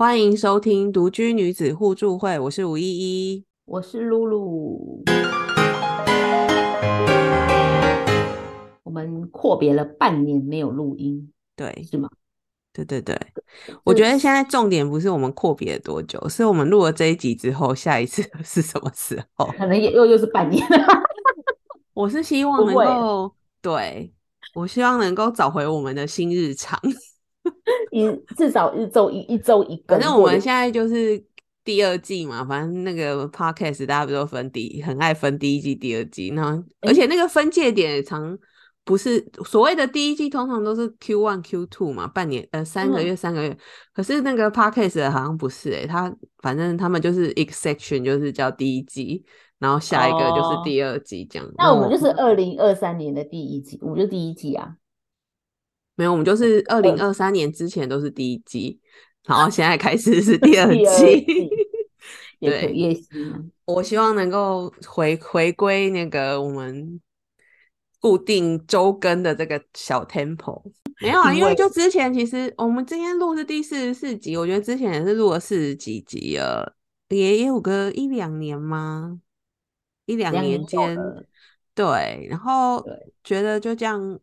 欢迎收听独居女子互助会，我是吴依依。我是露露。我们阔别了半年没有录音，对，是吗？对对对，我觉得现在重点不是我们阔别了多久，是我们录了这一集之后，下一次 是什么时候？可能也又又是半年了。我是希望能够，对我希望能够找回我们的新日常。一至少一周一一周一个。反正我们现在就是第二季嘛，反正那个 podcast 大家不都分第一，很爱分第一季、第二季，那而且那个分界点也常不是所谓的第一季，通常都是 Q one、Q two 嘛，半年呃三个月、三个月。可是那个 podcast 好像不是诶、他反正他们就是 exception，就是叫第一季，然后下一个就是哦第二季这样。那我们就是二零二三年的第一季，我们就第一季啊。没有，我们就是二零二三年之前都是第一季，然后现在开始是 第二季。对也。我希望能够回回归那个我们固定周更的这个小 Temple。没有啊，因为就之前其实我们今天录是第四十四集，我觉得之前也是录了四十几集了，也也有个一两年吗？一两两年间，了对，然后对觉得就这样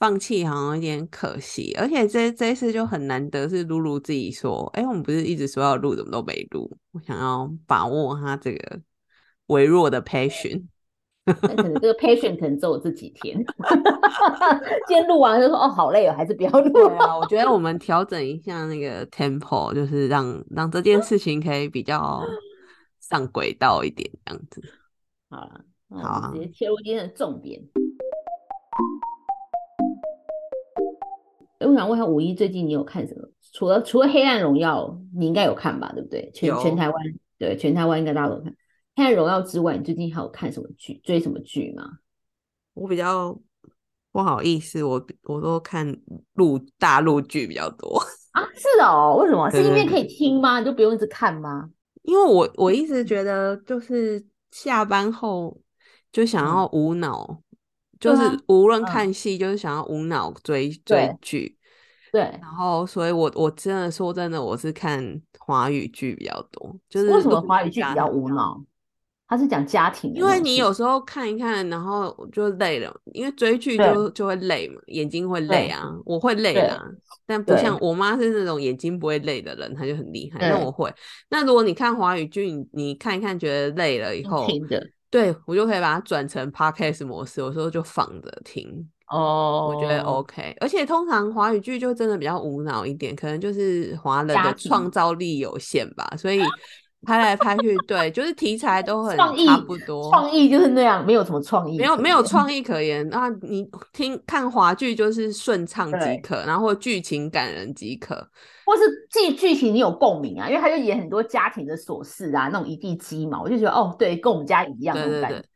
放弃好像有点可惜，而且这这一次就很难得是露露自己说，哎，我们不是一直说要录，怎么都没录？我想要把握他这个微弱的 passion。那可能这个 patient 可能只有这几天。今天录完就说哦，好累哦，还是不要录了。啊，我觉得我们调整一下那个 tempo，就是让让这件事情可以比较上轨道一点，这样子。好了，好啊直接切入今天的重点。诶我想问一下，五一最近你有看什么？除了除了《黑暗荣耀》，你应该有看吧？对不对？全全台湾对全台湾应该大家都看。《黑暗荣耀》之外，你最近还有看什么剧？追什么剧吗？我比较不好意思，我我都看陆大陆剧比较多。啊，是哦，为什么？是因为可以听吗？你就不用一直看吗？因为我我一直觉得，就是下班后就想要无脑，就是无论嗯看戏，就是想要无脑追追对剧。对，然后，所以我我真的说真的，我是看华语剧比较多，就是为什么陆华语剧比较无脑？它是讲家庭因为你有时候看一看，然后就累了，因为追剧就就会累嘛，眼睛会累啊，我会累啊，但不像我妈是那种眼睛不会累的人，她就很厉害，那我会。那如果你看华语剧，你你看一看觉得累了以后，对我就可以把它转成 podcast 模式，有时候就放着听，哦，我觉得 OK。而且通常华语剧就真的比较无脑一点，可能就是华人的创造力有限吧，所以拍来拍去，对，就是题材都很差不多，创意就是那样，没有什么创意没有没有创意可言。那你听看华剧就是顺 畅即可，然后或剧情感人即可。或是剧剧情你有共鸣啊，因为他就演很多家庭的琐事啊，那种一地鸡毛，我就觉得哦，对，跟我们家一样那对对对种感觉。，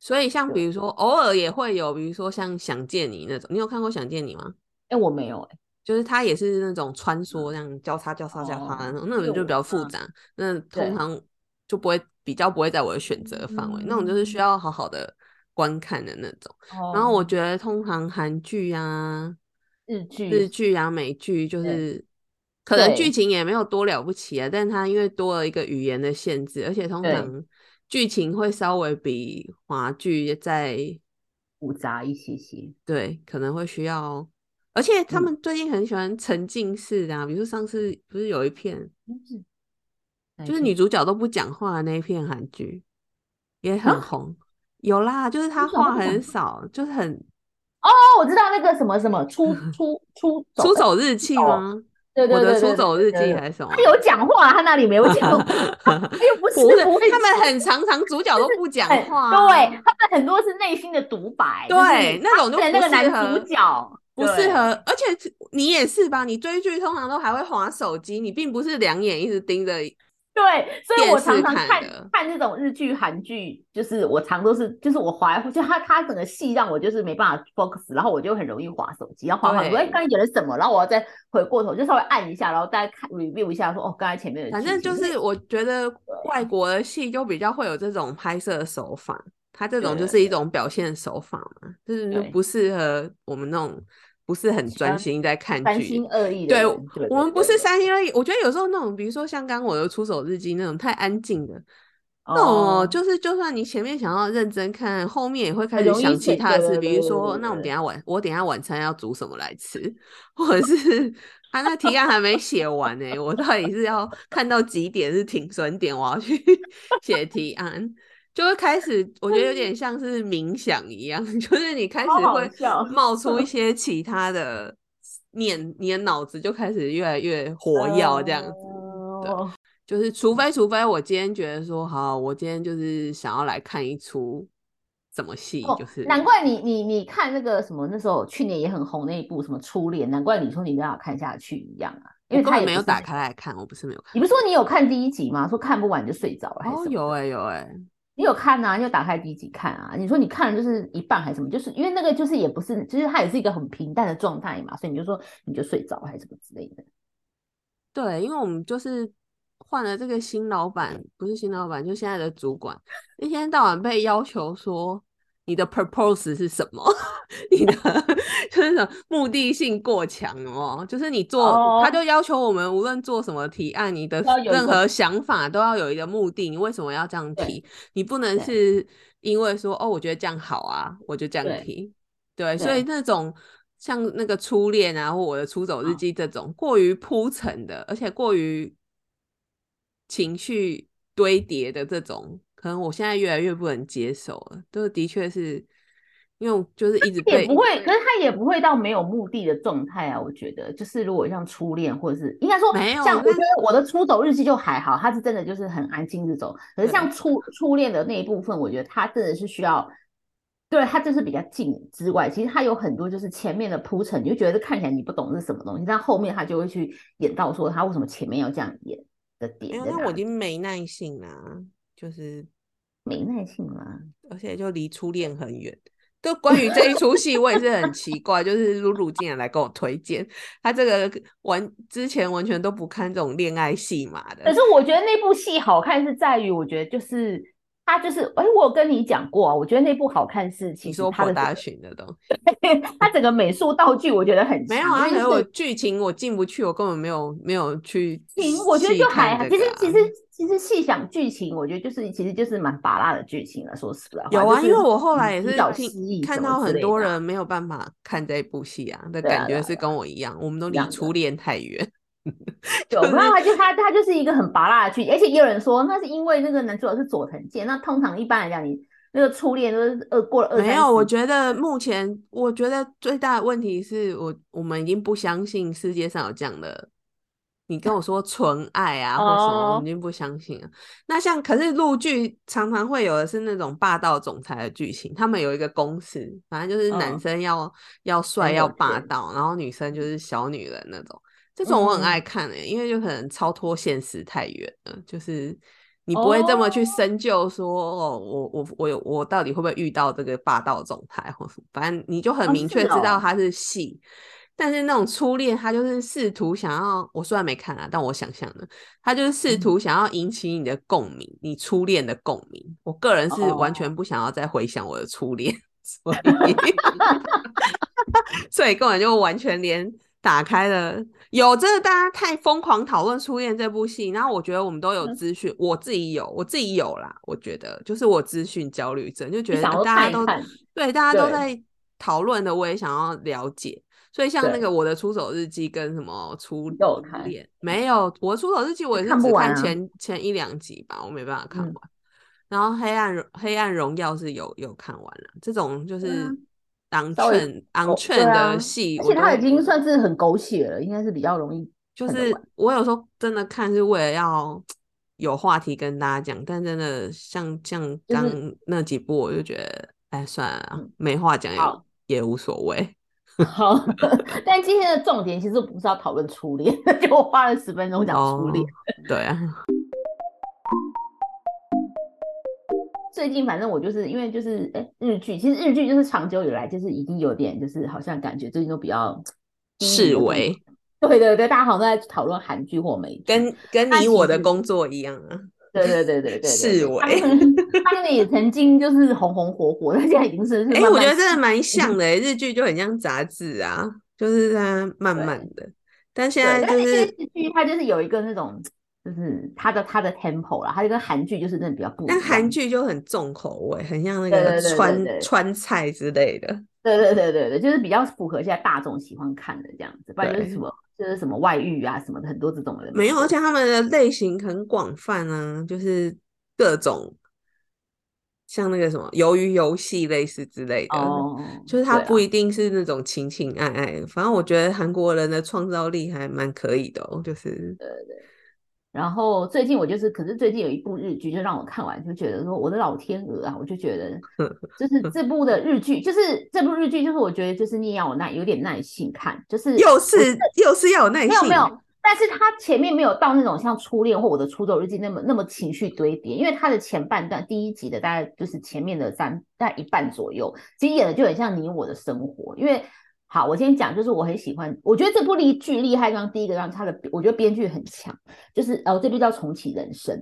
所以像比如说偶尔也会有，比如说像《想见你》那种，你有看过《想见你》吗？哎，我没有哎，就是它也是那种穿梭这样交叉交叉交叉的那种，那种就比较复杂，那通常就不会比较不会在我的选择范围，那种就是需要好好的观看的那种。然后我哦。觉得通常韩剧啊、日剧日剧啊、美剧就是可能剧情也没有多了不起啊，但是它因为多了一个语言的限制，而且通常剧情会稍微比华剧再复杂一些些。对可能会需要，而且他嗯们最近很喜欢沉浸式的啊，比如说上次不是有一片就是女主角都不讲话的那一片韩剧，也很啊红。有啦，就是她话很少，就是很哦，我知道那个什么什么出出出 出走日记吗？对对我的对出走日记还是什么他？有讲话，他那里没有讲话，又不是他们很常常主角都不讲很话啊，对他们很多是内心的独白，对那种就是那个男主角不适合。而且你也是吧？你追剧通常都还会划手机，你并不是两眼一直盯着。对，所以我常常看看的看这种日剧、韩剧，就是我常都是，就是我滑，就他他整个戏让我就是没办法 focus，然后我就很容易滑手机，然后滑滑，对我哎刚才演了什么，然后我要再回过头，就稍微按一下，然后大家看 review 一下说，哦，刚才前面的反正就是我觉得外国的戏就比较会有这种拍摄手法，它这种就是一种表现手法嘛，就是对不适合我们那种不是很专心在看三剧。心二意的对我们不是三心二意，我觉得有时候那种，比如说像刚刚我的出手日记那种太安静的，哦就是就算你前面想要认真看，后面也会开始想其他的事，比如说，那我们等下晚我等下晚餐要煮什么来吃，或者 是他那提案还没写完呢、我到底是要看到几点是停损点，我要去 写提案。就会开始，我觉得有点 像是冥想一样，就是你开始会冒出一些其他的念，你的脑子就开始越来越活跃这样子。对哦就是除非除非我今天觉得说好，我今天就是想要来看一出什么戏，哦就是难怪你你你看那个什么那时候去年也很红那一部什么初恋，难怪你说你没办法看下去一样啊，因为他也没有打开来看，我不是没有看你。不是说你有看第一集吗？说看不完就睡着了，还是哦，有哎、有哎、你有看啊？你有打开第一集看啊？你说你看了就是一半还是什么？就是因为那个就是也不是，其实它也是一个很平淡的状态嘛，所以你就说你就睡着还是什么之类的。对，因为我们就是换了这个新老板，不是新老板，就现在的主管，一天到晚被要求说你的 purpose 是什么，你的就是目的性过强哦，就是你做，他哦就要求我们无论做什么提案，你的任何想法都要有一个目的，你为什么要这样提？你不能是因为说哦，我觉得这样好啊，我就这样提。对，所以那种像那个初恋啊，或我的出走日嗯记这种过于铺陈的，而且过于情绪堆叠的这种，可能我现在越来越不能接受了。都的确是因为就是一直被也不会，可是他也不会到没有目的的状态啊。我觉得，就是如果像初恋，或者是应该说，没有像我那觉得我的出走日记就还好，他是真的就是很安静这种。可是像初初恋的那一部分，我觉得他真的是需要，对他就是比较静之外，其实他有很多就是前面的铺陈，你就觉得看起来你不懂是什么东西，但后面他就会去演到说他为什么前面要这样演的点因。为我已经没耐性啦、就是没耐性了，而且就离初恋很远。就关于这一出戏，我也是很奇怪，就是露露竟然来跟我推荐，他这个完之前完全都不看这种恋爱戏码的可。是我觉得那部戏好看是在于，我觉得就是他就是，哎，我有跟你讲过啊，我觉得那部好看是其你说博大群的东西 他整个美术道具我觉得很没有啊？因为可是我剧情我进不去，我根本没有没有去情，我觉得就还其实其实其实细想剧情，我觉得就是其实就是蛮拔辣的剧情了。说实在话，有啊，就是因为我后来也是看到很多人没有办法看这部戏啊的感觉是跟我一样，我们都离初恋太远。有，就是没有，他就他他就是一个很拔辣的剧，而且也有人说那是因为那个男主角是佐藤健，那通常一般来讲，你那个初恋都是二过了二没有，我十觉得目前我觉得最大的问题是我我们已经不相信世界上有这样的。你跟我说纯爱啊，或什么，我哦已经不相信了。那像可是陆剧常常会有的是那种霸道总裁的剧情，他们有一个公式，反正就是男嗯生要、要帅要霸道，然后女生就是小女人那种。这种我很爱嗯看诶、因为就可能超脱现实太远了，就是你不会这么去哦深究说，哦，我我我有我到底会不会遇到这个霸道总裁或什么，反正你就很哦明确知道他是戏。但是那种初恋，他就是试图想要，我虽然没看啊，但我想象的，他就是试嗯图想要引起你的共鸣，你初恋的共鸣。我个人是完全哦不想要再回想我的初恋，所以 所以根本就完全连打开了有真的大家太疯狂讨论初恋这部戏，然后我觉得我们都有嗯资讯，我自己有，我自己有啦，我觉得就是我资讯焦虑症，就觉得大家都对大家都在讨论的，我也想要了解。所以像那对个我的出走日记跟什么初恋没有，我的出走日记我也是只看前、前一两集吧，我没办法看嗯完。然后黑暗荣黑暗荣耀是有有看完了，这种就是啊 on 稍微 trend on 狗 trend 对啊的戏，而且它已经算是很狗血了，应该是比较容易就是我有时候真的看是为了要有话题跟大家讲，但真的像像就是刚那几部，我就觉得哎算了没话讲好也也无所谓。好，但今天的重点其实不是要讨论初恋，就我花了十分钟讲初恋。哦，对啊，最近反正我就是因为就是哎日剧，其实日剧就是长久以来就是已经有点就是好像感觉最近都比较视为。对对对，大家好像都在讨论韩剧或美剧。跟跟你我的工作一样啊，对对对对对对，视为他们他们也曾经就是红红火火，但现在已经是是哎、我觉得真的蛮像的、欸，日剧就很像杂志啊。就是它慢慢的。但现在就是日剧，它就是有一个那种，就是它的它的 tempo 啦，它就跟韩剧就是真的比较不一样。但韩剧就很重口味，很像那个川川菜之类的。对对对对对，就是比较符合现在大众喜欢看的这样子，不然就是什么就是什么外遇啊什么的，很多这种的。没有，而且他们的类型很广泛啊，就是各种像那个什么鱿鱼游戏类似之类的，就是它不一定是那种情情爱爱。反正我觉得韩国人的创造力还蛮可以的哦，就是对对。然后最近我就是，可是最近有一部日剧，就让我看完就觉得说，我的老天鹅啊，我就觉得，就是这部的日剧，就是这部日剧，就是我觉得就是你要有耐，有点耐心看，就是又是又是要有耐心，没有没有，但是他前面没有到那种像初恋或我的出走日记那么那么情绪堆叠，因为他的前半段第一集的大概就是前面的三大概一半左右，其实演的就很像你我的生活，因为。好，我先讲，就是我很喜欢，我觉得这部厉剧厉害，刚第一个让他的，我觉得编剧很强，就是哦，这部叫重启人生，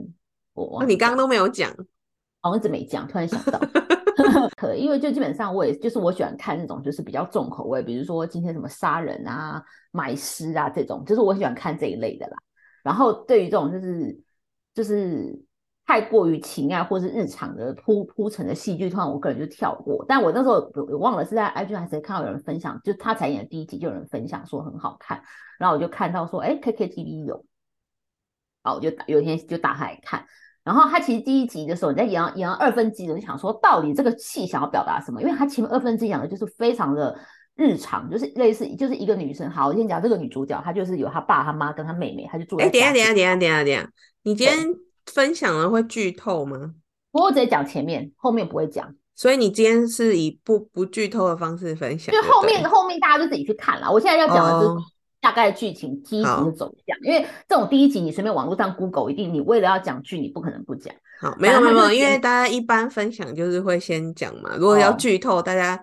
我你刚刚都没有讲，哦，一直没讲，突然想到，可因为就基本上我也就是我喜欢看那种就是比较重口味，比如说今天什么杀人啊、埋尸啊这种，就是我喜欢看这一类的啦。然后对于这种就是就是。太过于情爱或是日常的铺铺陈的戏剧，突然我个人就跳过。但我那时候我忘了是在 IG 还是看到有人分享，就他才演的第一集就有人分享说很好看，然后我就看到说，哎，KKTV 有，好，我就有一天就打开来看。然后他其实第一集的时候，你在演演二分之一，就想说到底这个戏想要表达什么？因为他前面二分之一讲的就是非常的日常，就是类似就是一个女生。好，我先讲这个女主角，她就是有她爸、她妈跟她妹妹，她就住在。哎，等下，等下，等下，等下，等下，你今天。分享了会剧透吗？我直接讲前面，后面不会讲。所以你今天是以不不剧透的方式分享，就后面后面大家就自己去看了。我现在要讲的是大概剧情、第一集的走向，因为这种第一集你随便网络上 Google 一定，你为了要讲剧，你不可能不讲。好，没有没有，因为大家一般分享就是会先讲嘛。如果要剧透，大家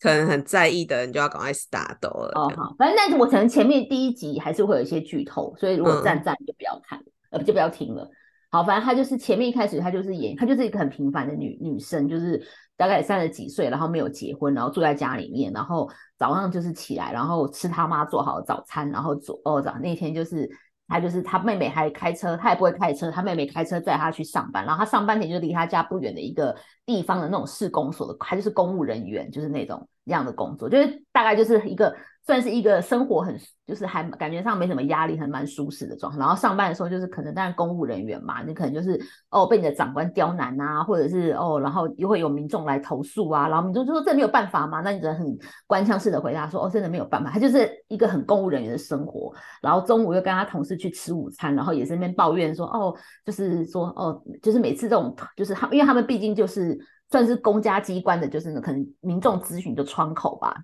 可能很在意的人就要赶快 start 了。哦好，反正那我可能前面第一集还是会有一些剧透，所以如果赞赞就不要看，呃就不要听了。好，反正她就是前面一开始她就是演，她就是一个很平凡的女女生，就是大概三十几岁，然后没有结婚，然后住在家里面，然后早上就是起来，然后吃他妈做好的早餐，然后做哦早那天就是她就是她妹妹还开车，她也不会开车，她妹妹开车载她去上班，然后她上班前就离她家不远的一个地方的那种市公所的，她就是公务人员，就是那种这样的工作，就是大概就是一个。算是一个生活很，就是还感觉上没什么压力，很蛮舒适的状态。然后上班的时候，就是可能当然公务人员嘛，你可能就是哦被你的长官刁难啊，或者是哦，然后又会有民众来投诉啊，然后民众就说这没有办法嘛，那你只能很官腔式的回答说哦，真的没有办法。他就是一个很公务人员的生活。然后中午又跟他同事去吃午餐，然后也是那边抱怨说哦，就是说哦，就是每次这种就是他，因为他们毕竟就是算是公家机关的，就是可能民众咨询的窗口吧。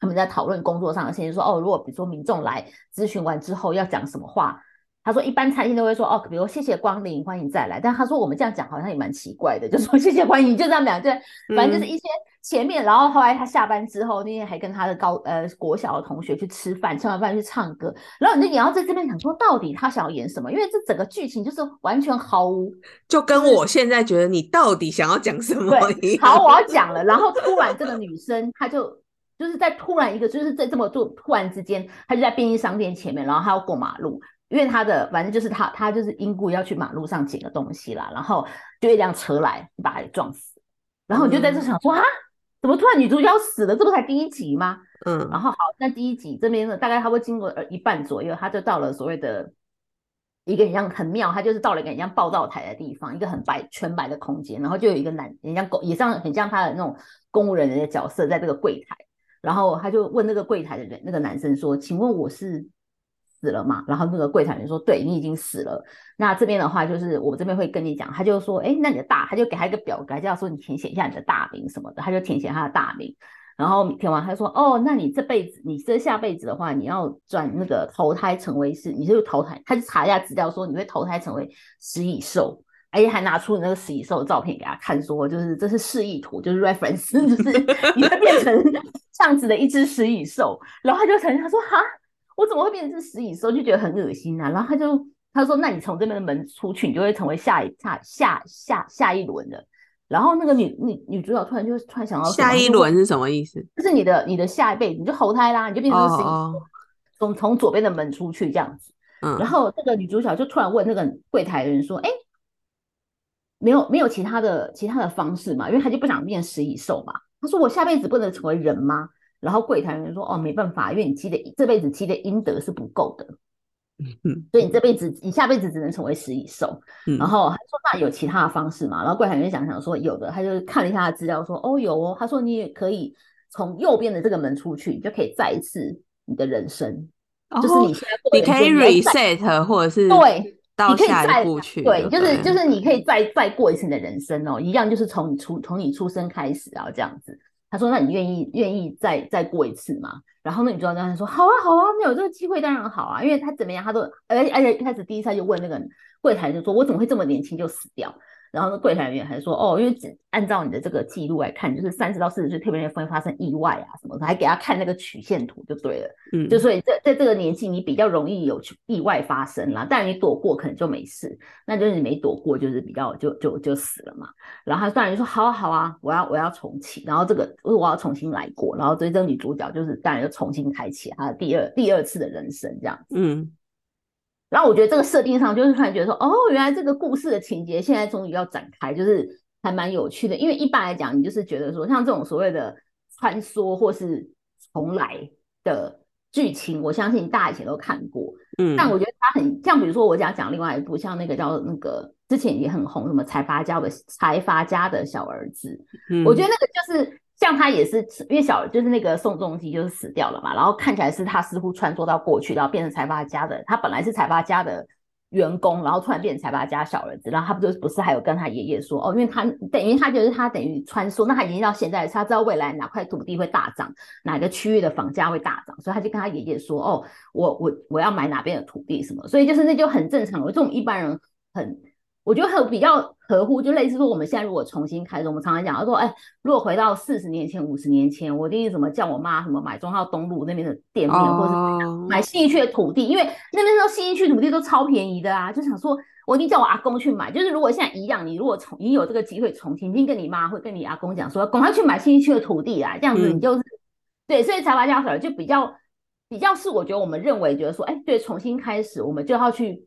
他们在讨论工作上的事情，说哦，如果比如说民众来咨询完之后要讲什么话，他说一般餐厅都会说哦，比如谢谢光临，欢迎再来。但他说我们这样讲好像也蛮奇怪的，就说 谢谢欢迎，就这样讲，就反正就是一些前面，然后后来他下班之后那天还跟他的高呃国小的同学去吃饭，吃完饭去唱歌，然后你就也要在这边想说到底他想要演什么，因为这整个剧情就是完全毫无，就跟我现在觉得你到底想要讲什么。好，我要讲了，然后突然这个女生她就。就是在突然一个，就是在这么做突然之间，他就在便利商店前面，然后他要过马路，因为他的反正就是他他就是因故要去马路上捡个东西啦，然后就一辆车来把他给撞死，然后你就在这想说啊，怎么突然女主角死了？这不才第一集吗？嗯，然后好，那第一集这边呢，大概他会经过一半左右，他就到了所谓的一个很像很妙，他就是到了一个很像报道台的地方，一个很白全白的空间，然后就有一个男，很像公也像很像他的那种公务人员的角色在这个柜台。然后他就问那个柜台的人，那个男生说：“请问我是死了吗？”然后那个柜台人说：“对你已经死了。”那这边的话就是我这边会跟你讲，他就说：“哎，那你的大，他就给他一个表格，叫说你填写一下你的大名什么的。”他就填写他的大名，然后填完他说：“哦，那你这辈子，你这下辈子的话，你要转那个投胎成为是，你就投胎。”他就查一下资料说你会投胎成为食蚁兽。而且还拿出那个食蚁兽的照片给他看，说就是这是示意图，就是 reference，就是你会变成这样子的一只食蚁兽。然后他就承认，他说哈，我怎么会变成只食蚁兽？就觉得很恶心啊。然后他就他说，那你从这边的门出去，你就会成为下一下下下下一轮的，然后那个女女女主角突然就突然想到下一轮是什么意思？就是你的你的下一辈子你就投胎啦，你就变成哦十一哦，从从左边的门出去这样子。然嗯，后那个女主角就突然问那个柜台的人说：“哎，没有没有其他的其他的方式嘛？因为他就不想变食蚁兽嘛。”他说：“我下辈子不能成为人吗？”然后柜台人说：“哦，没办法，因为你积的这辈子积的阴德是不够的，嗯所以你这辈子你下辈子只能成为食蚁兽。”嗯然后他说：“那有其他的方式嘛？”然后柜台人想想说：“有的。”他就看了一下他资料，说：“哦，有哦。”他说：“你也可以从右边的这个门出去，你就可以再一次你的人生，就是哦你现在你可以 reset 或者是对。”到你可以下再一步去，对，就是就是你可以再再过一次你的人生哦，一样就是从你出从你出生开始啊这样子。他说：“那你愿意愿意再再过一次吗？”然后那女主角跟他说：“好啊好啊，那有这个机会当然好啊，因为他怎么样他都而且而且一开始第一次他就问那个柜台就说：我怎么会这么年轻就死掉？”然后那柜台人员还说：“哦，因为只按照你的这个记录来看，就是三十到四十岁特别容易发生意外啊什么的，还给他看那个曲线图就对了。”嗯，就所以在在这个年纪，你比较容易有意外发生啦。但你躲过可能就没事，那就是你没躲过，就是比较就就就死了嘛。然后他当然就说好啊好啊，我要我要重启，然后这个我要重新来过，然后所以这个女主角就是当然就重新开启她的第二第二次的人生这样子。嗯然后我觉得这个设定上就是突然觉得说，哦，原来这个故事的情节现在终于要展开，就是还蛮有趣的。因为一般来讲，你就是觉得说，像这种所谓的穿梭或是重来的剧情，我相信大家以前都看过。嗯，但我觉得它很像，比如说我讲讲另外一部，像那个叫那个之前也很红，什么财阀家的财阀家的小儿子，嗯我觉得那个就是像他也是因为小就是那个宋仲基就是死掉了嘛，然后看起来是他似乎穿梭到过去，然后变成财阀家的，他本来是财阀家的员工，然后突然变成财阀家小儿子，然后他不就不是还有跟他爷爷说哦，因为他等于他就是他等于穿梭，那他已经到现在，他知道未来哪块土地会大涨，哪个区域的房价会大涨，所以他就跟他爷爷说哦，我我我要买哪边的土地什么，所以就是那就很正常，这种一般人很。我觉得很比较合乎，就类似说我们现在如果重新开始，我们常常讲说，哎，如果回到四十年前、五十年前，我一定怎么叫我妈什么买中号东路那边的店面，或者买新义区的土地，因为那边说信义区土地都超便宜的啊，就想说我一定叫我阿公去买。就是如果现在一样，你如果重你有这个机会重新，一定跟你妈会跟你阿公讲说，赶快去买新义区的土地啊，这样子嗯你就是、对，所以财阀家小儿就比较比较是我觉得我们认为觉得说，哎，对，重新开始，我们就要去。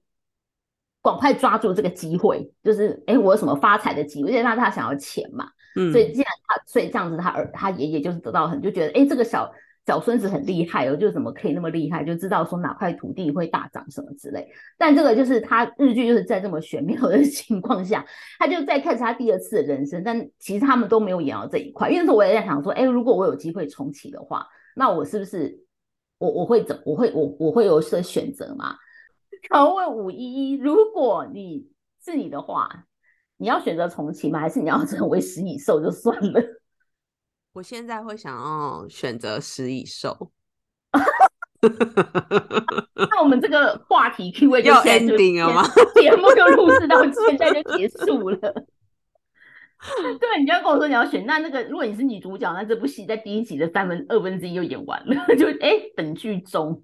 赶快抓住这个机会，就是哎，我有什么发财的机会？因为他他想要钱嘛，嗯，所以既然他，所以这样子他儿他爷爷就是得到很就觉得，哎，这个小小孙子很厉害哦，就怎么可以那么厉害，就知道说哪块土地会大涨什么之类。但这个就是他日剧就是在这么玄妙的情况下，他就在开始他第二次的人生，但其实他们都没有演到这一块。因为那时候我也在想说，哎，如果我有机会重启的话，那我是不是我我会怎我会我我会有这选择吗？想问五一一，如果你是你的话，你要选择重启吗？还是你要成为食蚁兽就算了？我现在会想要选择食蚁兽。那我们这个话题 Q&A 就要 ending 了吗？节目就录制到现在就结束了。对，你就要跟我说你要选，那那个如果你是女主角，那这部戏在第一集的三分二分之一就演完了，就哎本剧中。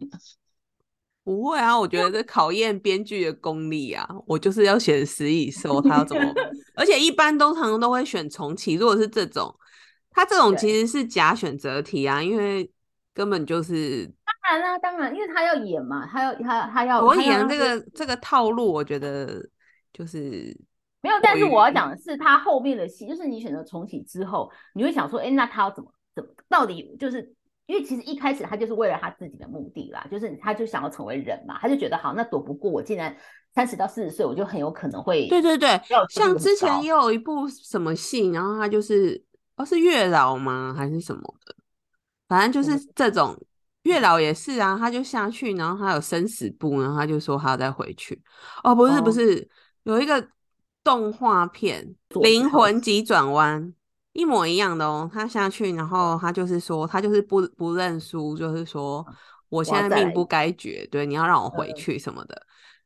不会啊，我觉得这考验编剧的功力啊。我就是要选食蚁兽，他要怎么？而且一般通常都会选重启。如果是这种，他这种其实是假选择题啊，因为根本就是当然啦、当然，因为他要演嘛，他要他他要所以啊，他要让这个这个套路，我觉得就是没有，但是我要讲的是，他后面的戏，就是你选择重启之后，你会想说，哎，那他要怎么怎么，到底就是因为其实一开始他就是为了他自己的目的啦，就是他就想要成为人嘛，他就觉得好，那躲不过我，既然三十到四十岁，我就很有可能会对对对，像之前也有一部什么戏，然后他就是哦是月老吗还是什么的，反正就是这种月老也是啊，他就下去，然后他有生死簿，然后他就说他要再回去。哦，不是不哦是，有一个动画片《做灵魂急转弯》。一模一样的哦，他下去，然后他就是说，他就是不不认输，就是说，我现在命不该绝，对，你要让我回嗯去什么的。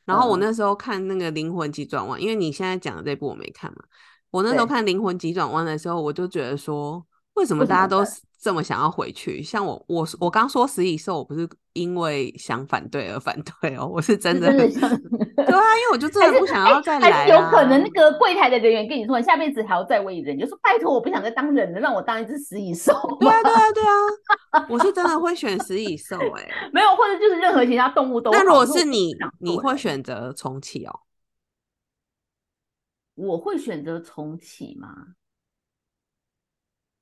然后我嗯那时候看那个《灵魂急转弯》，因为你现在讲的这部我没看嘛，我那时候看《灵魂急转弯》的时候，我就觉得说，为什么大家都是这么想要回去？像我，我我刚说食蚁兽，我不是因为想反对而反对哦，我是真的很是真的像，对啊，因为我就真的不想要再来、啊还是有可能那个柜台的人员跟你说，你下辈子还要再为人，你就说拜托，我不想再当人了，让我当一只食蚁兽。对啊，对啊，对啊，我是真的会选食蚁兽哎、没有，或者就是任何其他动物都。那如果是你，你会选择重启哦？我会选择重启吗？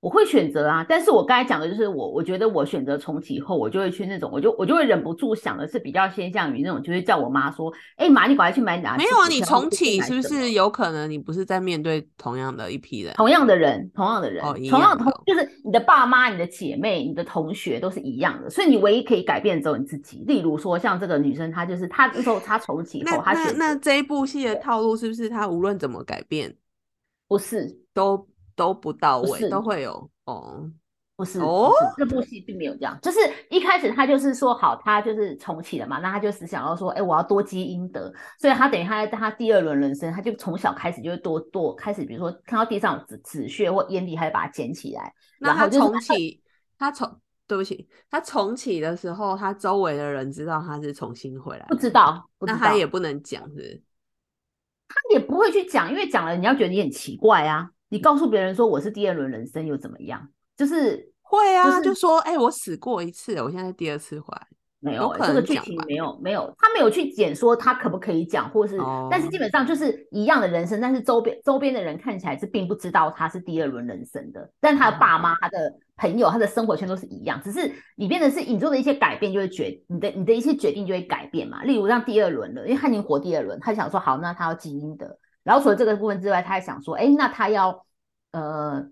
我会选择啊，但是我刚才讲的就是我，我觉得我选择重启后，我就会去那种，我就我就会忍不住想的是比较偏向于那种，就是叫我妈说，哎、妈，你赶快去买哪？没有啊，你重启是不是有可能你不是在面对同样的一批人？同样的人，同样的人，同样同就是你的爸妈、你的姐妹、你的同学都是一样的，所以你唯一可以改变只有你自己。例如说，像这个女生，她就是她那时候她重启那后，她那选择那这一部戏的套路是不是她无论怎么改变不是都都不到位，都会有哦？不是哦不是，这部戏并没有这样，就是一开始他就是说好，他就是重启了嘛，那他就是想要说，哎、我要多积阴德，所以他等于他在他第二轮人生，他就从小开始就会多多开始，比如说看到地上有纸纸屑或烟蒂，他就把它捡起来，那他重启，他重对不起，他重启的时候，他周围的人知道他是重新回来，不知道，不知道，那他也。不能讲，是是？他也不会去讲，因为讲了你要觉得你很奇怪啊，你告诉别人说我是第二轮人生又怎么样？就是会啊，就是就说哎、我死过一次，我现在第二次回来，没有、这个剧情没有没有，他没有去剪说他可不可以讲，或是、但是哦基本上就是一样的人生，但是周边周边的人看起来是并不知道他是第二轮人生的，但他的爸妈、他的朋友、他的生活圈都是一样，只是你变的是你做的一些改变就会决你的你的一些决定就会改变嘛，例如让第二轮了，因为他已经活第二轮，他想说好，那他要基因的，然后除了这个部分之外，他还想说，哎，那他要呃。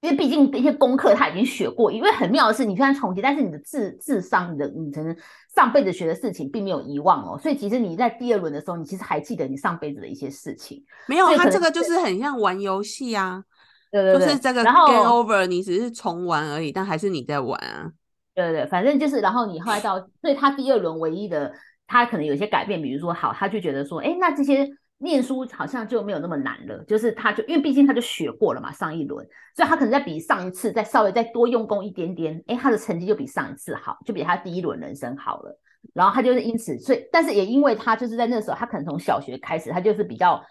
因为毕竟一些功课他已经学过，因为很妙的是，你虽然重启，但是你的智智商、你的你可能上辈子学的事情并没有遗忘哦，所以其实你在第二轮的时候，你其实还记得你上辈子的一些事情。没有，他这个就是很像玩游戏啊，对对对，就是这个 game over，你只是重玩而已，但还是你在玩啊。对对对，反正就是，然后你后来到，所以他第二轮唯一的，他可能有一些改变，比如说，好，他就觉得说，哎，那这些念书好像就没有那么难了，就是他就因为毕竟他就学过了嘛，上一轮，所以他可能在比上一次再稍微再多用功一点点，哎，他的成绩就比上一次好，就比他第一轮人生好了。然后他就是因此，所以但是也因为他就是在那时候，他可能从小学开始，他就是比较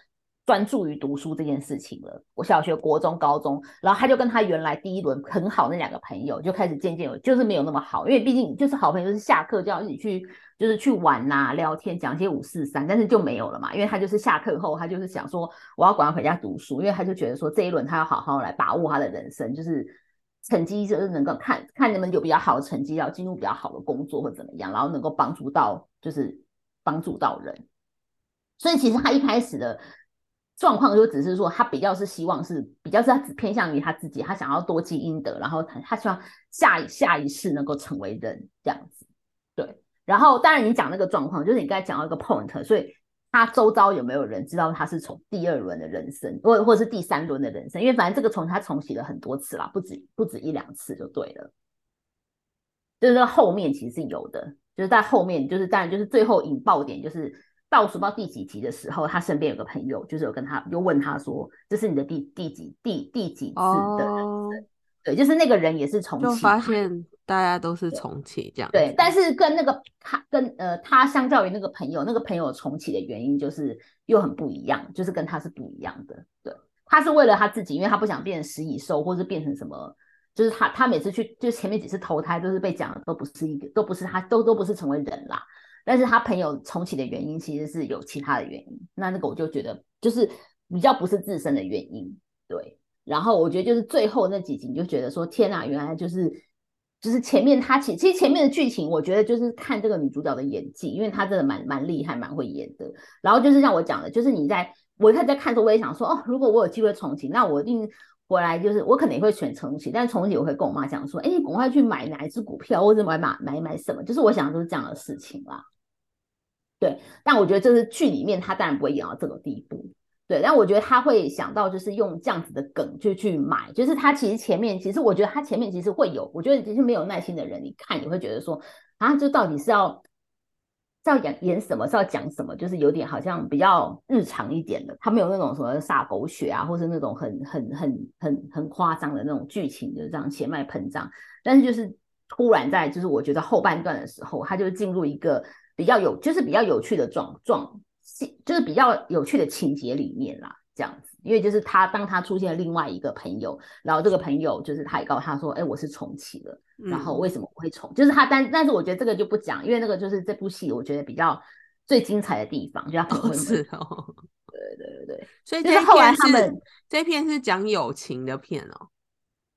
专注于读书这件事情了。我小学、国中、高中，然后他就跟他原来第一轮很好那两个朋友就开始渐渐有，就是没有那么好，因为毕竟就是好朋友，就是下课就要一起去，就是去玩呐、聊天，讲一些五四三，但是就没有了嘛，因为他就是下课后，他就是想说我要赶快回家读书，因为他就觉得说这一轮他要好好来把握他的人生，就是。成绩就是能够看看能不能有比较好的成绩，要进入比较好的工作或怎么样，然后能够帮助到就是帮助到人。所以其实他一开始的状况就只是说，他比较是希望是比较是他只偏向于他自己，他想要多积阴德，然后他他希望下一下一世能够成为人这样子。对，然后当然你讲那个状况，就是你刚才讲到一个 point，所以他周遭有没有人知道他是从第二轮的人生，或或是第三轮的人生？因为反正这个重他重启了很多次啦，不止不止一两次就对了。就是那后面其实是有的，就是在后面，就是当然就是最后引爆点，就是倒数到第几集的时候，他身边有个朋友，就是有跟他又问他说：“这是你的第第几第第几次的对，就是那个人也是重就启，发现大家都是重启这样子。对，但是跟那个他跟呃他相较于那个朋友，那个朋友重启的原因就是又很不一样，就是跟他是不一样的。对，他是为了他自己，因为他不想变成食蚁兽，或是变成什么，就是他他每次去就前面几次投胎都是被讲的都不是一个，都不是他都都不是成为人啦。但是他朋友重启的原因其实是有其他的原因，那那个我就觉得就是比较不是自身的原因，对。然后我觉得就是最后那几集，你就觉得说天啊，原来就是就是前面他其其实前面的剧情，我觉得就是看这个女主角的演技，因为她真的蛮蛮厉害，蛮会演的。然后就是像我讲的，就是你在我一开始在看的时候，我也想说哦，如果我有机会重启，那我一定回来就是我可能也会选重启，但重启我会跟我妈讲说，哎，你赶快去买哪一只股票，或者买买买买什么，就是我想的都是这样的事情啦。对，但我觉得这是剧里面他当然不会演到这个地步。对，但我觉得他会想到就是用这样子的梗就去买，就是他其实前面其实我觉得他前面其实会有，我觉得其实没有耐心的人，你看你会觉得说啊，这到底是要是要演演什么，是要讲什么，就是有点好像比较日常一点的，他没有那种什么撒狗血啊，或是那种很很很很很夸张的那种剧情，就是这样血脉膨胀。但是就是突然在就是我觉得后半段的时候，他就进入一个比较有就是比较有趣的状状，就是比较有趣的情节里面啦，这样子。因为就是他当他出现了另外一个朋友，然后这个朋友就是他也告诉他说，哎，我是重启了。然后为什么我会重？就是他，但但是我觉得这个就不讲，因为那个就是这部戏我觉得比较最精彩的地方，就要不是哦，对对对对，所以就是后来他们这片是讲友情的片哦，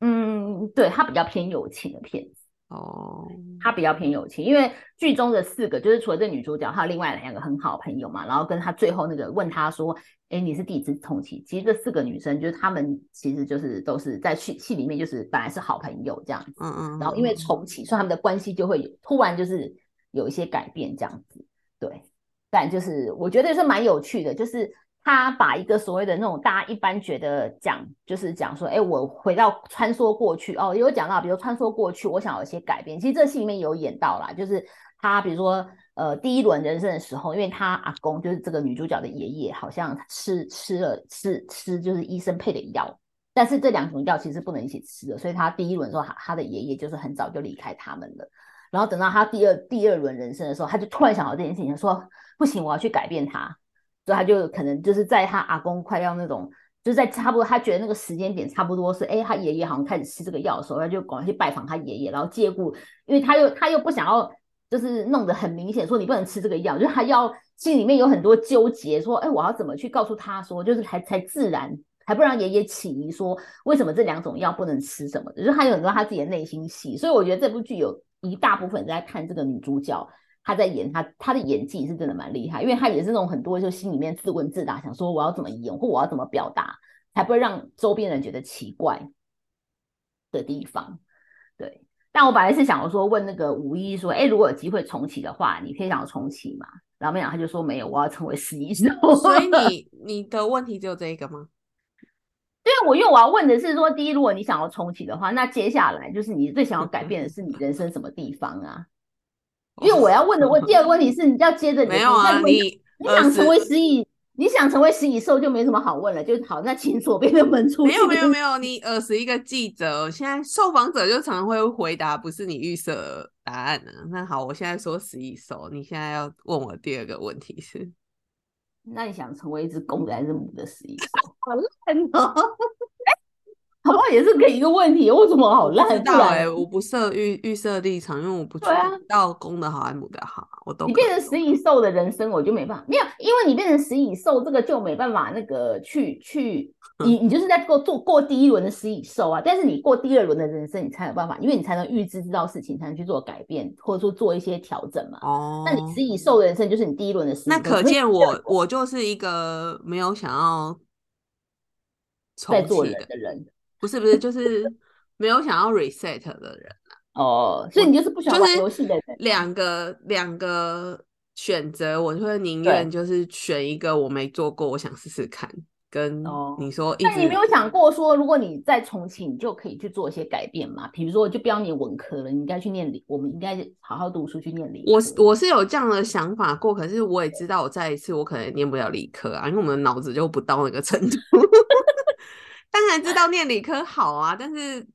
嗯，对，他比较偏友情的片子哦，他比较偏友情，因为剧中的四个就是除了这女主角，还有另外两个很好的朋友嘛，然后跟他最后那个问他说。哎，你是第一次重启？其实这四个女生就是她们，其实就是都是在戏戏里面就是本来是好朋友这样子，嗯嗯，然后因为重启，所以他们的关系就会有突然就是有一些改变这样子，对。但就是我觉得是蛮有趣的，就是他把一个所谓的那种大家一般觉得讲，就是讲说，哎，我回到穿梭过去哦，有讲到，比如穿梭过去，我想有一些改变。其实这戏里面有演到啦，就是他比如说。呃，第一轮人生的时候，因为他阿公就是这个女主角的爷爷，好像吃吃了吃吃就是医生配的药，但是这两种药其实不能一起吃的，所以他第一轮的时候，他他的爷爷就是很早就离开他们了。然后等到他第二第二轮人生的时候，他就突然想到这件事情，说不行，我要去改变他。所以他就可能就是在他阿公快要那种，就是在差不多他觉得那个时间点差不多是，哎，他爷爷好像开始吃这个药的时候，他就赶快去拜访他爷爷，然后借故，因为他又他又不想要。就是弄得很明显，说你不能吃这个药，就是他要心里面有很多纠结，说，哎，我要怎么去告诉他说，就是才才自然，还不让爷爷起疑，说为什么这两种药不能吃什么的，就是他有很多他自己的内心戏，所以我觉得这部剧有一大部分在看这个女主角，她在演他他的演技是真的蛮厉害，因为他也是那种很多就心里面自问自答，想说我要怎么演或我要怎么表达，才不会让周边人觉得奇怪的地方，对。但我本来是想说问那个五一说，哎，如果有机会重启的话，你可以想要重启吗？然后没想他就说没有，我要成为十一兽。所以你 你的问题只有这一个吗？因为我因为我要问的是说，第一，如果你想要重启的话，那接下来就是你最想要改 变的是你人生什么地方啊？因为我要问的问 第二个问题是，你要接着没有啊？你你想成为十一？你想成为食蚁兽就没什么好问了，就好。那请左边的门出。没有没有没有，你耳死一个记者，现在受访者就常常会回答不是你预设答案呢。那好，我现在说食蚁兽，你现在要问我第二个问题是，那你想成为一只公的还是母的食蚁兽？好烂哦！好不好？也是给一个问题，为什么好烂？不知道哎，我不设预预设立场，因为我不知道公的好还是母的好，我都。你变成食蚁兽的人生，我就没办法，没有，因为你变成食蚁兽，这个就没办法那个去去，你你就是在过做过第一轮的食蚁兽啊，但是你过第二轮的人生，你才有办法，因为你才能预知知道事情，才能去做改变，或者说做一些调整嘛。哦。那你食蚁兽的人生就是你第一轮的食蚁那可见我我就是一个没有想要在做人的人。不是不是，就是没有想要 reset 的人哦，所以你就是不喜欢玩游戏的人。两个两个选择，我就会宁愿就是选一个我没做过，我想试试看。跟你说，那你没有想过说，如果你在重庆，你就可以去做一些改变嘛？比如说，就不要念文科了，你应该去念理，我们应该好好读书去念理。我我是有这样的想法过，可是我也知道，我再一次我可能念不了理科啊，因为我们的脑子就不到那个程度。当然知道念理科好啊，但是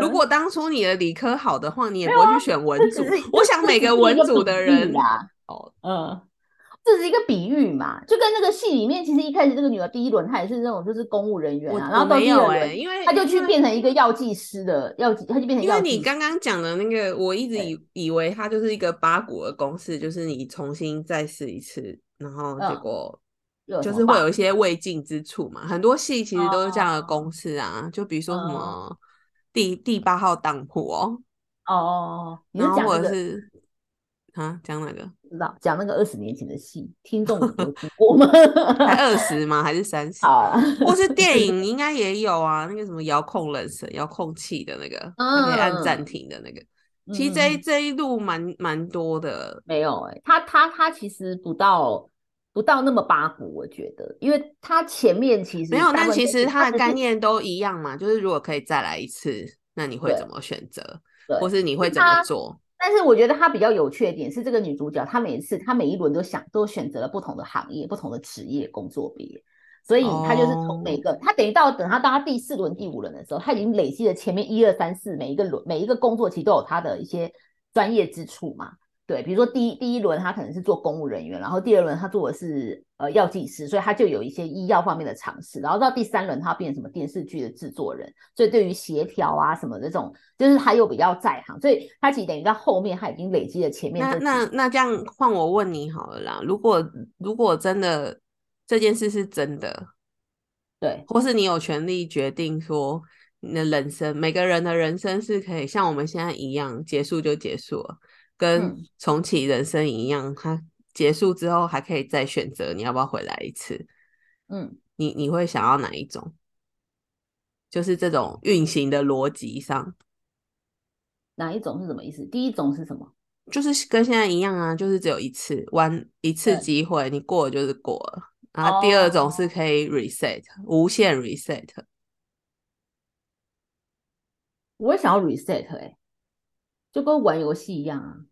如果当初你的理科好的话，你也不会去选文组。我想每个文组的人啊，哦，嗯，这是一个比喻嘛，就跟那个戏里面，其实一开始这个女儿第一轮她也是那种就是公务人员啊，然后到第二轮，因为她就去变成一个药剂师的药剂，她就变成。因为你刚刚讲的那个，我一直以以为它就是一个八股的公式，就是你重新再试一次，然后结果。就是会有一些未尽之处嘛，很多戏其实都是这样的公式啊，就比如说什么第第八号当铺哦，哦哦，你是讲的是啊，讲哪个？知道讲那个二十年前的戏，听众有 听过吗？才二十吗？还是三十？啊，或是电影 应该也有啊，那个什么遥控人生、遥控器的那个，可以按暂停的那个，其实这这一路蛮蛮多的。没有哎，他他他其实不到。不到那么八股，我觉得，因为它前面其实没有，但其实它的概念都一样嘛。就是如果可以再来一次，那你会怎么选择？或是你会怎么做？但是我觉得她比较有趣的点是，这个女主角她每一次她每一轮都想都选择了不同的行业、不同的职业工作别，所以她就是从每个她等于到等她到她第四轮、第五轮的时候，她已经累积了前面一二三四每一个轮每一个工作其实都有她的一些专业之处嘛。对，比如说第一第一轮他可能是做公务人员，然后第二轮他做的是呃药剂师，所以他就有一些医药方面的尝试，然后到第三轮他变成什么电视剧的制作人，所以对于协调啊什么这种，就是他又比较在行，所以他其实等于到后面他已经累积了前面。那那那这样换我问你好了啦，如果如果真的这件事是真的，对，或是你有权利决定说你的人生，每个人的人生是可以像我们现在一样结束就结束了。跟重启人生一样，它结束之后还可以再选择你要不要回来一次。嗯，你你会想要哪一种？就是这种运行的逻辑上，哪一种是什么意思？第一种是什么？就是跟现在一样啊，就是只有一次玩一次机会，你过了就是过了。然后第二种是可以 reset，无限 reset。我也想要 reset，哎，就跟玩游戏一样啊。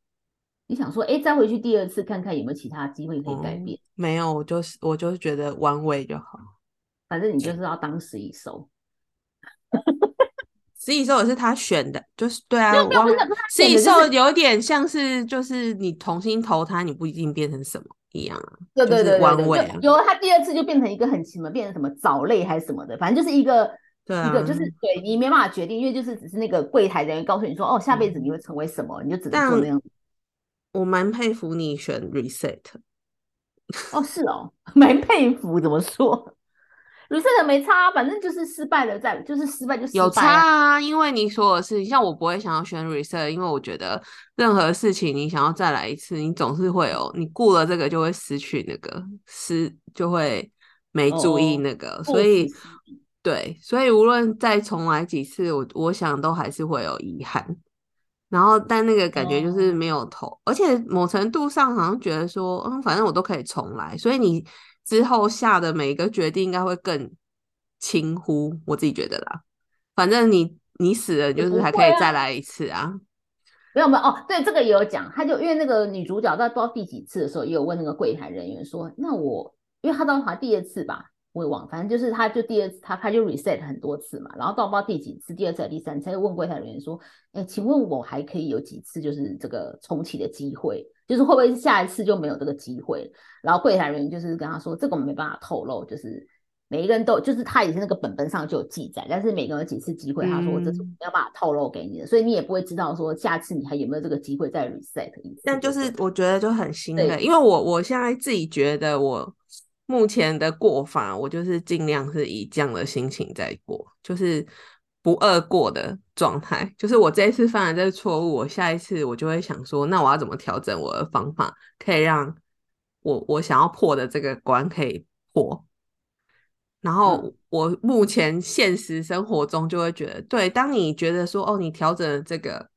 你想说，哎，再回去第二次看看有没有其他机会可以改变？没有，我就是我就是觉得 one way 就好。反正你就是要当十一收，十一收也是他选的，就是对啊。十一收有点像是就是你重新投胎，你不一定变成什么一样啊。对对对对对，有他第二次就变成一个很什么，变成什么藻类还是什么的，反正就是一个一个就是对你没办法决定，因为就是只是那个柜台人员告诉你说，哦，下辈子你会成为什么，你就只能做那样。我蛮佩服你选 reset，哦，是哦，蛮佩服。怎么说？reset 没差，反正就是失败了，再就是失败就有差啊。因为你说的是，像我不会想要选 reset，因为我觉得任何事情你想要再来一次，你总是会有你顾了这个就会失去那个，失就会没注意那个，所以对，所以无论再重来几次，我我想都还是会有遗憾。然后，但那个感觉就是没有头，而且某程度上好像觉得说，嗯，反正我都可以重来，所以你之后下的每一个决定应该会更轻忽。我自己觉得啦，反正你你死了就是还可以再来一次啊。没有没有哦，对这个也有讲，他就因为那个女主角在不知道第几次的时候，也有问那个柜台人员说，那我因为他到好像第二次吧。我也忘，反正就是他，就第二次他他就 reset 很多次嘛，然后到不知道第几次，第二次还是第三次，又问柜台人员说：“哎，请问我还可以有几次就是这个重启的机会？就是会不会是下一次就没有这个机会？”然后柜台人员就是跟他说：“这个我们没办法透露，就是每一个人都就是他也是那个本本上就有记载，但是每个人有几次机会，他说这是没有办法透露给你的，所以你也不会知道说下次你还有没有这个机会再 reset 一次。”但就是我觉得就很心累，因为我我现在自己觉得我。目前的过法，我就是尽量是以这样的心情在过，就是不饿过的状态。就是我这一次犯了这个错误，我下一次我就会想说，那我要怎么调整我的方法，可以让我我想要破的这个关可以破。然后我目前现实生活中就会觉得，对，当你觉得说，哦，你调整了这个，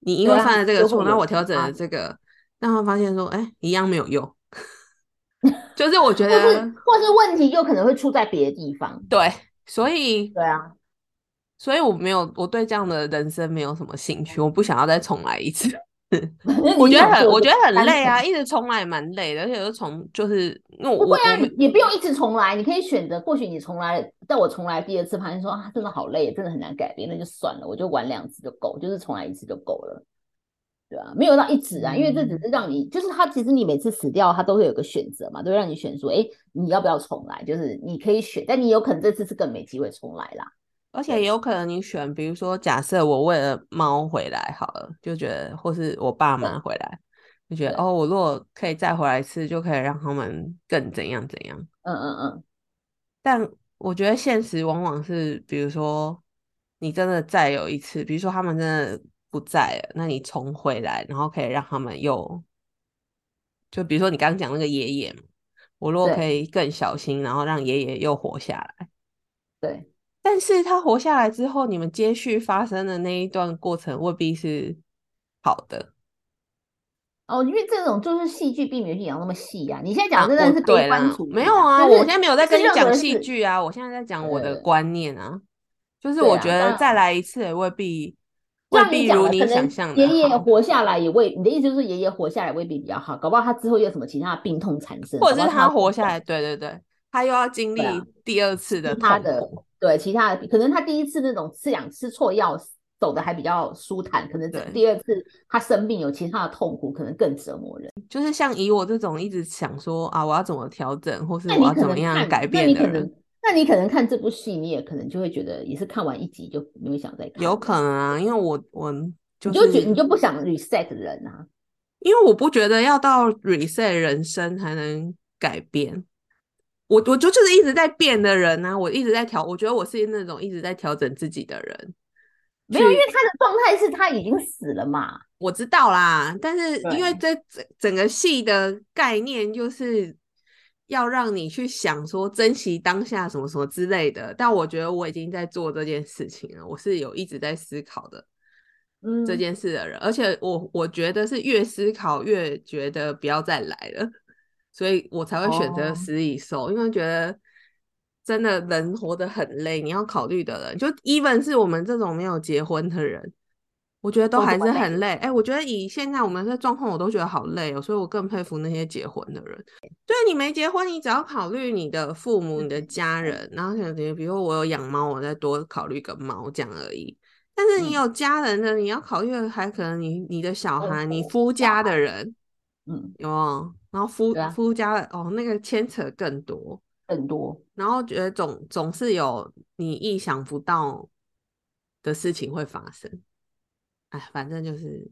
你因为犯了这个错，那我调整了这个，让他发现说，哎，一样没有用。就是我觉得，或是或是问题又可能会出在别的地方。对，所以对啊，所以我没有，我对这样的人生没有什么兴趣，我不想要再重来一次。我觉得很，我觉得很累啊，一直重来蛮累的，而且又重就是那我不会啊，也不用一直重来，你可以选择，或许你重来，但我重来第二次，发现说啊，真的好累，真的很难改变，那就算了，我就玩两次就够，就是重来一次就够了。对啊，没有到一直啊，因为这只是让你，就是他其实你每次死掉，他都会有个选择嘛，都会让你选说，哎，你要不要重来？就是你可以选，但你有可能这次是更没机会重来啦。而且也有可能你选，比如说假设我为了猫回来好了，就觉得，或是我爸妈回来，就觉得哦，我如果可以再回来一次，就可以让他们更怎样怎样。嗯嗯嗯。但我觉得现实往往是，比如说你真的再有一次，比如说他们真的。不在了，那你重回来，然后可以让他们又，就比如说你刚刚讲那个爷爷，我如果可以更小心，然后让爷爷又活下来，对，但是他活下来之后，你们接续发生的那一段过程未必是好的。哦，因为这种就是戏剧，并没有讲那么细呀。你现在讲真的是悲观主义，没有啊，我现在没有在跟你讲戏剧啊，我现在在讲我的观念啊，就是我觉得再来一次也未必。未像讲的，必如你可能想象爷爷活下来也未，你的意思就是爷爷活下来未必比较好，搞不好他之后又有什么其他的病痛产生，或者是他活下来，对对对，他又要经历第二次的其他的，对其他的，可能他第一次那种吃两吃错药走的还比较舒坦，可能对。第二次他生病有其他的痛苦，可能更折磨人。就是像以我这种一直想说啊，我要怎么调整，或是我要怎么样，改变的人那你可能看这部戏，你也可能就会觉得也是看完一集就没有想再看，有可能啊，因为我我就你就觉你就不想 reset 人啊。因为我不觉得要到 reset 人生才能改变，我我就就是一直在变的人啊，我一直在调，我觉得我是那种一直在调整自己的人。没有，因去为他的状态是他已经死了嘛。我知道啦，但是因为对这整整个戏的概念就是要让你去想说珍惜当下什么什么之类的，但我觉得我已经在做这件事情了，我是有一直在思考的。嗯，这件事的人，而且我我觉得是越思考越觉得不要再来了，所以我才会选择哦食蚁兽，因为觉得真的人活得很累，你要考虑的人，就 even 是我们这种没有结婚的人，我觉得都还是很累。哎、我觉得以现在我们的状况，我都觉得好累哦，所以我更佩服那些结婚的人。对你没结婚，你只要考虑你的父母、你的家人，然后可能比如说我有养猫，我再多考虑个猫这样而已。但是你嗯有家人的，你要考虑的还可能你你的小生孩、你夫家的人嗯，有？然后夫啊夫家的哦，那个牵扯更多，更多。然后觉得总总是有你意想不到的事情会发生。哎，反正就是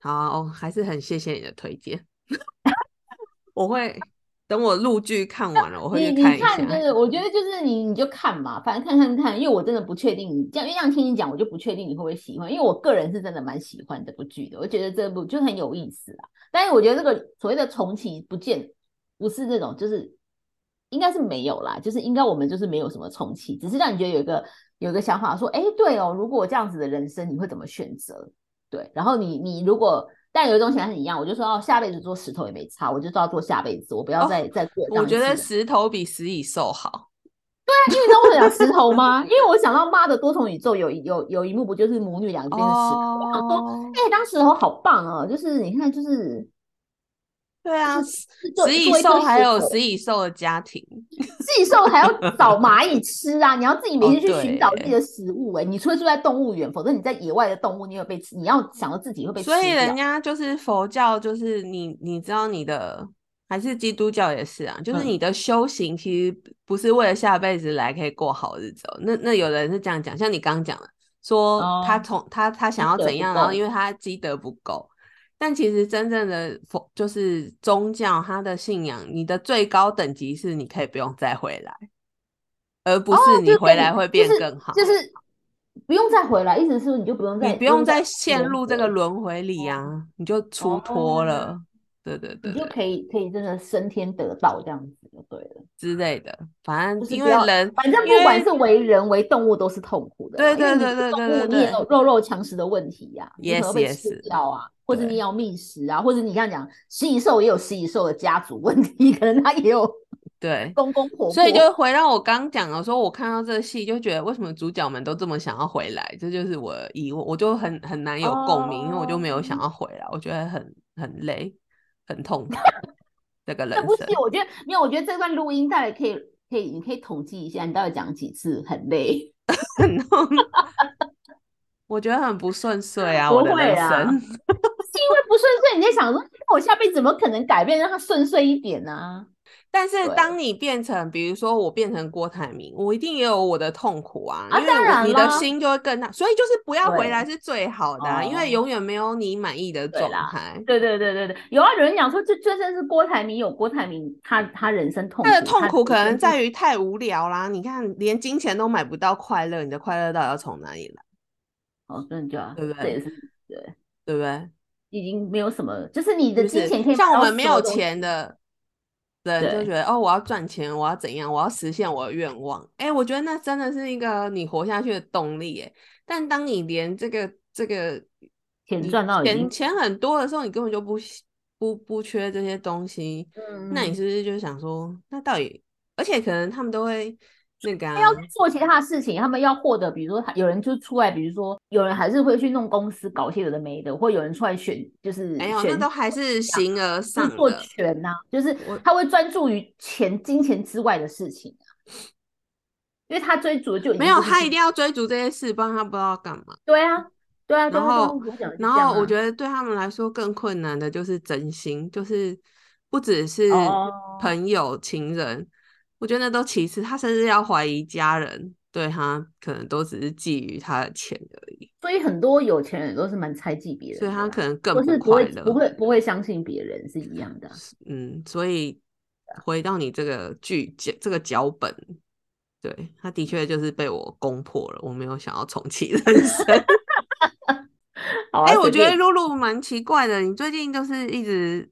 好啊、哦，还是很谢谢你的推荐，我会等我录剧看完了，我会你你去看就下。是我觉得就是你你就看嘛，反正看看看，因为我真的不确定你这样，因为这样听你讲，我就不确定你会不会喜欢，因为我个人是真的蛮喜欢这部剧的，我觉得这部就很有意思啊。但是我觉得这个所谓的重启不见不是那种，就是应该是没有啦，就是应该我们就是没有什么重启，只是让你觉得有一个有一个想法说，哎，对哦，如果这样子的人生你会怎么选择？对，然后你你如果但有一种想法是一样，我就说哦，下辈子做石头也没差，我就都要做下辈子，我不要哦再、再做我觉得石头比食蚁兽好。因为你知道为什么讲石头吗？因为我想到《妈的多重宇宙有》有有一幕不就是母女两个变成石头？我想说，哦，哎、当石头好棒哦！就是你看，就是对啊，食食蚁兽还有食蚁兽的家庭，食蚁兽还要找蚂蚁吃啊！你要自己每哦天去寻找自己的食物、哎、你除非住在动物园，否则你在野外的动物，你有被吃，你要想到自己会被吃所以人。家就是佛教，就是你你知道你的，还是基督教也是啊，就是嗯你的修行其实不是为了下辈子来可以过好日子哦。那那有人是这样讲，像你刚刚讲的，说他哦从他他想要怎样，然后因为他积德不够。但其实真正的佛就是宗教，它的信仰，你的最高等级是你可以不用再回来，而不哦是你回来会变更好。就是不用再回来，意思是你就不用再你不用再陷入这个轮回里啊，你就出脱哦了，对对对对你就可以可以真的升天得道这样子就对了。之类的，反正因为人，反正不管是为人为动物都是痛苦的对，对对对对动物你也有肉肉强食的问题呀、Yes, yes 吃掉啊，或者你要觅食啊，或者你刚讲食蚁兽也有食蚁兽的家族问题，可能他也有对，公公婆婆，所以就回到我刚讲的，说我看到这个戏就觉得为什么主角们都这么想要回来，这就是我的疑问，我就很很难有共鸣，因为我就没有想哦。要回来，我觉得很很累，很痛苦，这个人生这部戏，我觉得没有，我觉得这段录音大概可以可以，你可以统计一下，你到底讲几次很累。很痛，我觉得很不顺遂啊，不我的人会啊生。是因为不顺遂，你在想说，那我下辈子怎么可能改变，让它顺遂一点呢、但是对当你变成，比如说我变成郭台铭，我一定也有我的痛苦啊，啊因为你的心就会更大，所以就是不要回对来是最好的、啊，因哦为永远没有你满意的状态。对对对对对，有啊，有人讲说，这真正是郭台铭有郭台铭，他他人生痛苦，他的痛苦可能在于于太无聊啦，你看连金钱都买不到快乐，你的快乐到底要从哪里来，哦，真的就啊，对不这也对？是对，对不对？已经没有什么，就是你的就是金钱可以像我们没有钱的人就觉得哦，我要赚钱，我要怎样，我要实现我的愿望。哎，我觉得那真的是一个你活下去的动力。哎，但当你连这个这个钱赚到钱钱很多的时候，你根本就不不不缺这些东西。那你嗯是不是就想说，那到底？而且可能他们都会那个、啊、要做其他的事情，他们要获得，比如说有人就出来，比如说有人还是会去弄公司搞些有的没的，或有人出来选，就是没有，那选都还是形而上做的。权呐、就是他会专注于钱、金钱之外的事情啊因为他追逐的就没有，他一定要追逐这些事，不然他不知道干嘛。对啊，对啊，然后然后我觉得对他们来说更困难的就是真心，就是不只是哦朋友、情人，我觉得那都其次，他甚至要怀疑家人对他可能都只是觊觎他的钱而已，所以很多有钱人都是蛮猜忌别人啊，所以他可能更不会快乐。不会不会相信别人是一样的啊。嗯，所以回到你这个剧脚这个脚本，对他的确就是被我攻破了，我没有想要重启人生。哎、我觉得露露蛮奇怪的，你最近就是一直，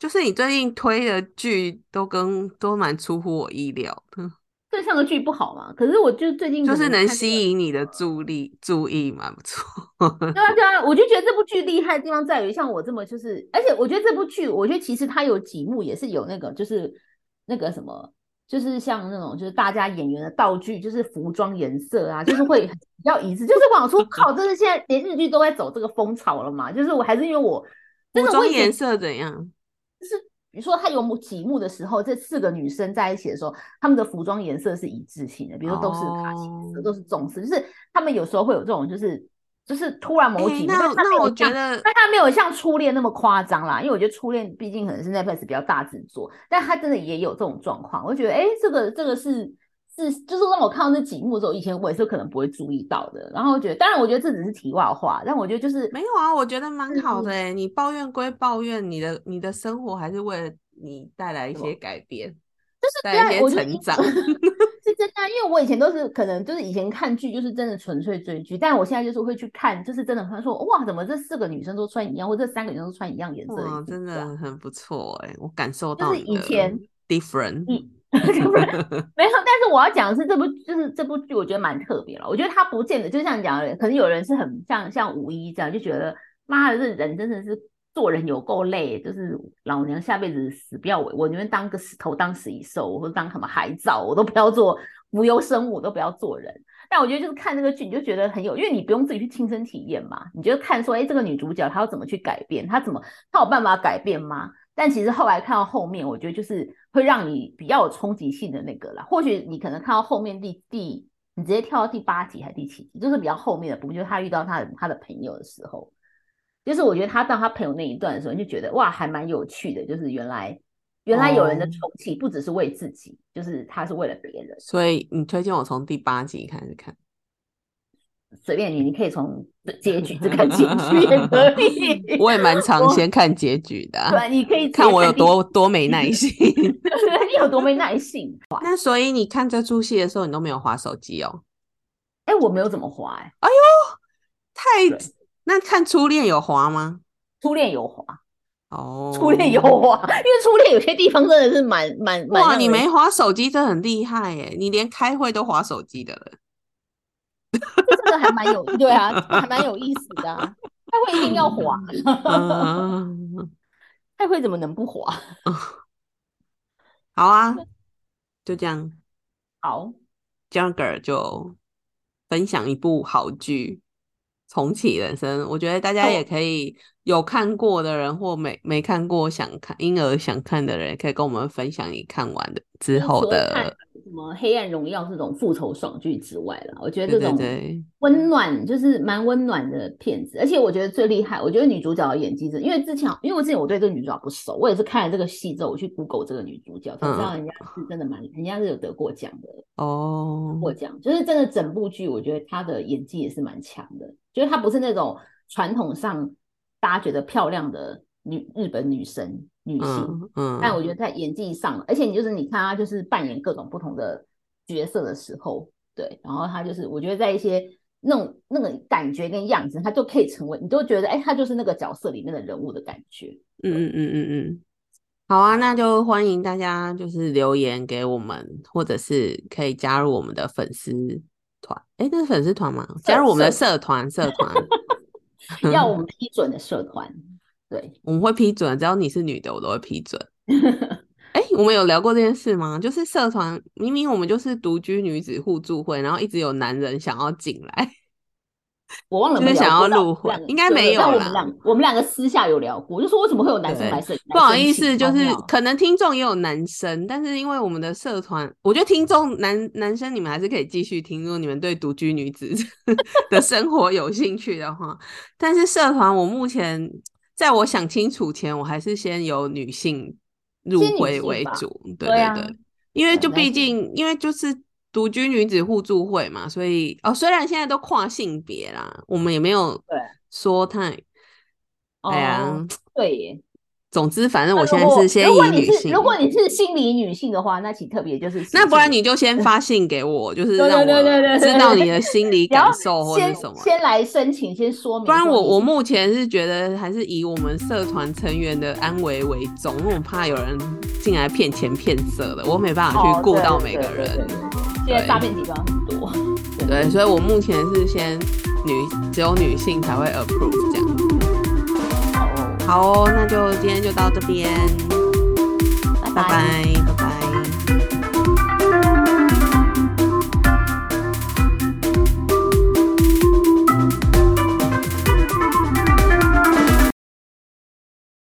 就是你最近推的剧都跟都蛮出乎我意料的，对上个剧不好嘛，可是我就最近就是能吸引你的注意注意，蛮不错。对啊，对啊，我就觉得这部剧厉害的地方在于，像我这么就是，而且我觉得这部剧，我觉得其实它有几幕也是有那个，就是那个什么，就是像那种就是大家演员的道具，就是服装颜色啊，就是会比较一致。就是我想说，靠，这是现在连日剧都在走这个风潮了嘛？就是我还是因为我真服的颜色怎样？比如说，他有某几幕的时候，这四个女生在一起的时候，她们的服装颜色是一致性的，比如说都是卡其色，哦。都是棕色，就是他们有时候会有这种，就是就是突然某哎几幕，那那我觉得但她没有像初恋那么夸张啦，因为我觉得初恋毕竟可能是 Netflix 比较大制作，但他真的也有这种状况，我就觉得哎，这个这个是是就是让我看到那几幕的时候，以前我也是可能不会注意到的，然后我觉得，当然我觉得这只是题外话，但我觉得就是没有啊，我觉得蛮好嗯的哎、你抱怨归抱怨，你的你的生活还是为了你带来一些改变，就是带来一些成长。是真的啊、因为我以前都是可能就是以前看剧就是真的纯粹追剧，但我现在就是会去看，就是真的他说哇，怎么这四个女生都穿一样，或者这三个女生都穿一样颜色真的很不错哎、我感受就是到以前 different。就是没有，但是我要讲的是这部就是这部剧，我觉得蛮特别了。我觉得它不见得就像你讲的，可能有人是很像像五一这样，就觉得妈的，这人真的是做人有够累，就是老娘下辈子死不要我，我宁愿当个石头当死蚁兽，或者当什么海藻，我都不要做无忧生物，我都不要做人。但我觉得就是看这个剧，你就觉得很有，因为你不用自己去亲身体验嘛，你就看说，哎，这个女主角她要怎么去改变，她怎么她有办法改变吗？但其实后来看到后面，我觉得就是会让你比较有冲击性的那个啦。或许你可能看到后面第第，你直接跳到第八集还是第七集，就是比较后面的部分，就是他遇到他的他的朋友的时候，就是我觉得他到他朋友那一段的时候，你就觉得哇，还蛮有趣的。就是原来原来有人的哦重启不只是为自己，就是他是为了别人。所以你推荐我从第八集开始看，随便你，你可以从结局只看结局也可以。我也蛮常先看结局的啊、对，你可以看我有多多没耐心。你有多没耐性。那所以你看这出戏的时候，你都没有划手机哦？哎，我没有怎么滑、哎呦，太那看初恋有划吗？初恋有滑。哦，初恋有滑，因为初恋有些地方真的是蛮蛮蛮哇，你没划手机，这很厉害耶！你连开会都划手机的人。这个还蛮有对啊，还蛮有意思的、啊。开会一定要滑，嗯，开会怎么能不滑？好啊，就这样好，，Jagger 就分享一部好剧《重启人生》，我觉得大家也哦可以有看过的人或没没看过想看，婴儿想看的人，可以跟我们分享你看完的之后的，什么《黑暗荣耀》这种复仇爽剧之外了，我觉得这种，温暖就是蛮温暖的片子，而且我觉得最厉害，我觉得女主角的演技真，因为之前因为我之前我对这个女主角不熟，我也是看了这个戏之后，我去 Google 这个女主角，才知道嗯人家是真的蛮，人家是有得过奖的。哦，过奖，就是真的整部剧，我觉得她的演技也是蛮强的，就是她不是那种传统上大家觉得漂亮的女日本女神女性，嗯嗯，但我觉得在演技上，而且你就是你看她就是扮演各种不同的角色的时候，对，然后她就是我觉得在一些那种那个感觉跟样子，她就可以成为你都觉得哎，她就是那个角色里面的人物的感觉。嗯嗯嗯嗯嗯，好啊，那就欢迎大家就是留言给我们，或者是可以加入我们的粉丝团。哎，那是粉丝团吗？加入我们的社社团，社团 要我 们批准的社团，对，我们会批准，只要你是女的，我都会批准。诶，我们有聊过这件事吗？就是社团明明我们就是独居女子互助会，然后一直有男人想要进来。我忘了就是想要入会应该没有啦。我们两我们两个私下有聊过，就说为什么会有男生来生？不好意思，就是可能听众也有男生，但是因为我们的社团，我觉得听众男男生你们还是可以继续听，如果你们对独居女子 的生活有兴趣的话。但是社团我目前在我想清楚前，我还是先由女性入会为主，对对啊对，因为就毕竟因为就是。独居女子互助会嘛，所以哦，虽然现在都跨性别啦，我们也没有对说太，哎呀，哦，对耶。总之，反正我现在是先以女性。如果你是心理女性的话，那请特别就是那不然你你就先发信给我，就 是让我知道你的心理感受或者什么。先来申请，先说明不然我我目前是觉得还是以我们社团成员的安危为重，因为我怕有人进来骗钱骗色的，我没办法哦去顾到每个人。对对对现在诈骗集团很多。对，所以我目前是先女只有女性才会 approve 这样。好哦，那就今天就到这边，拜拜拜。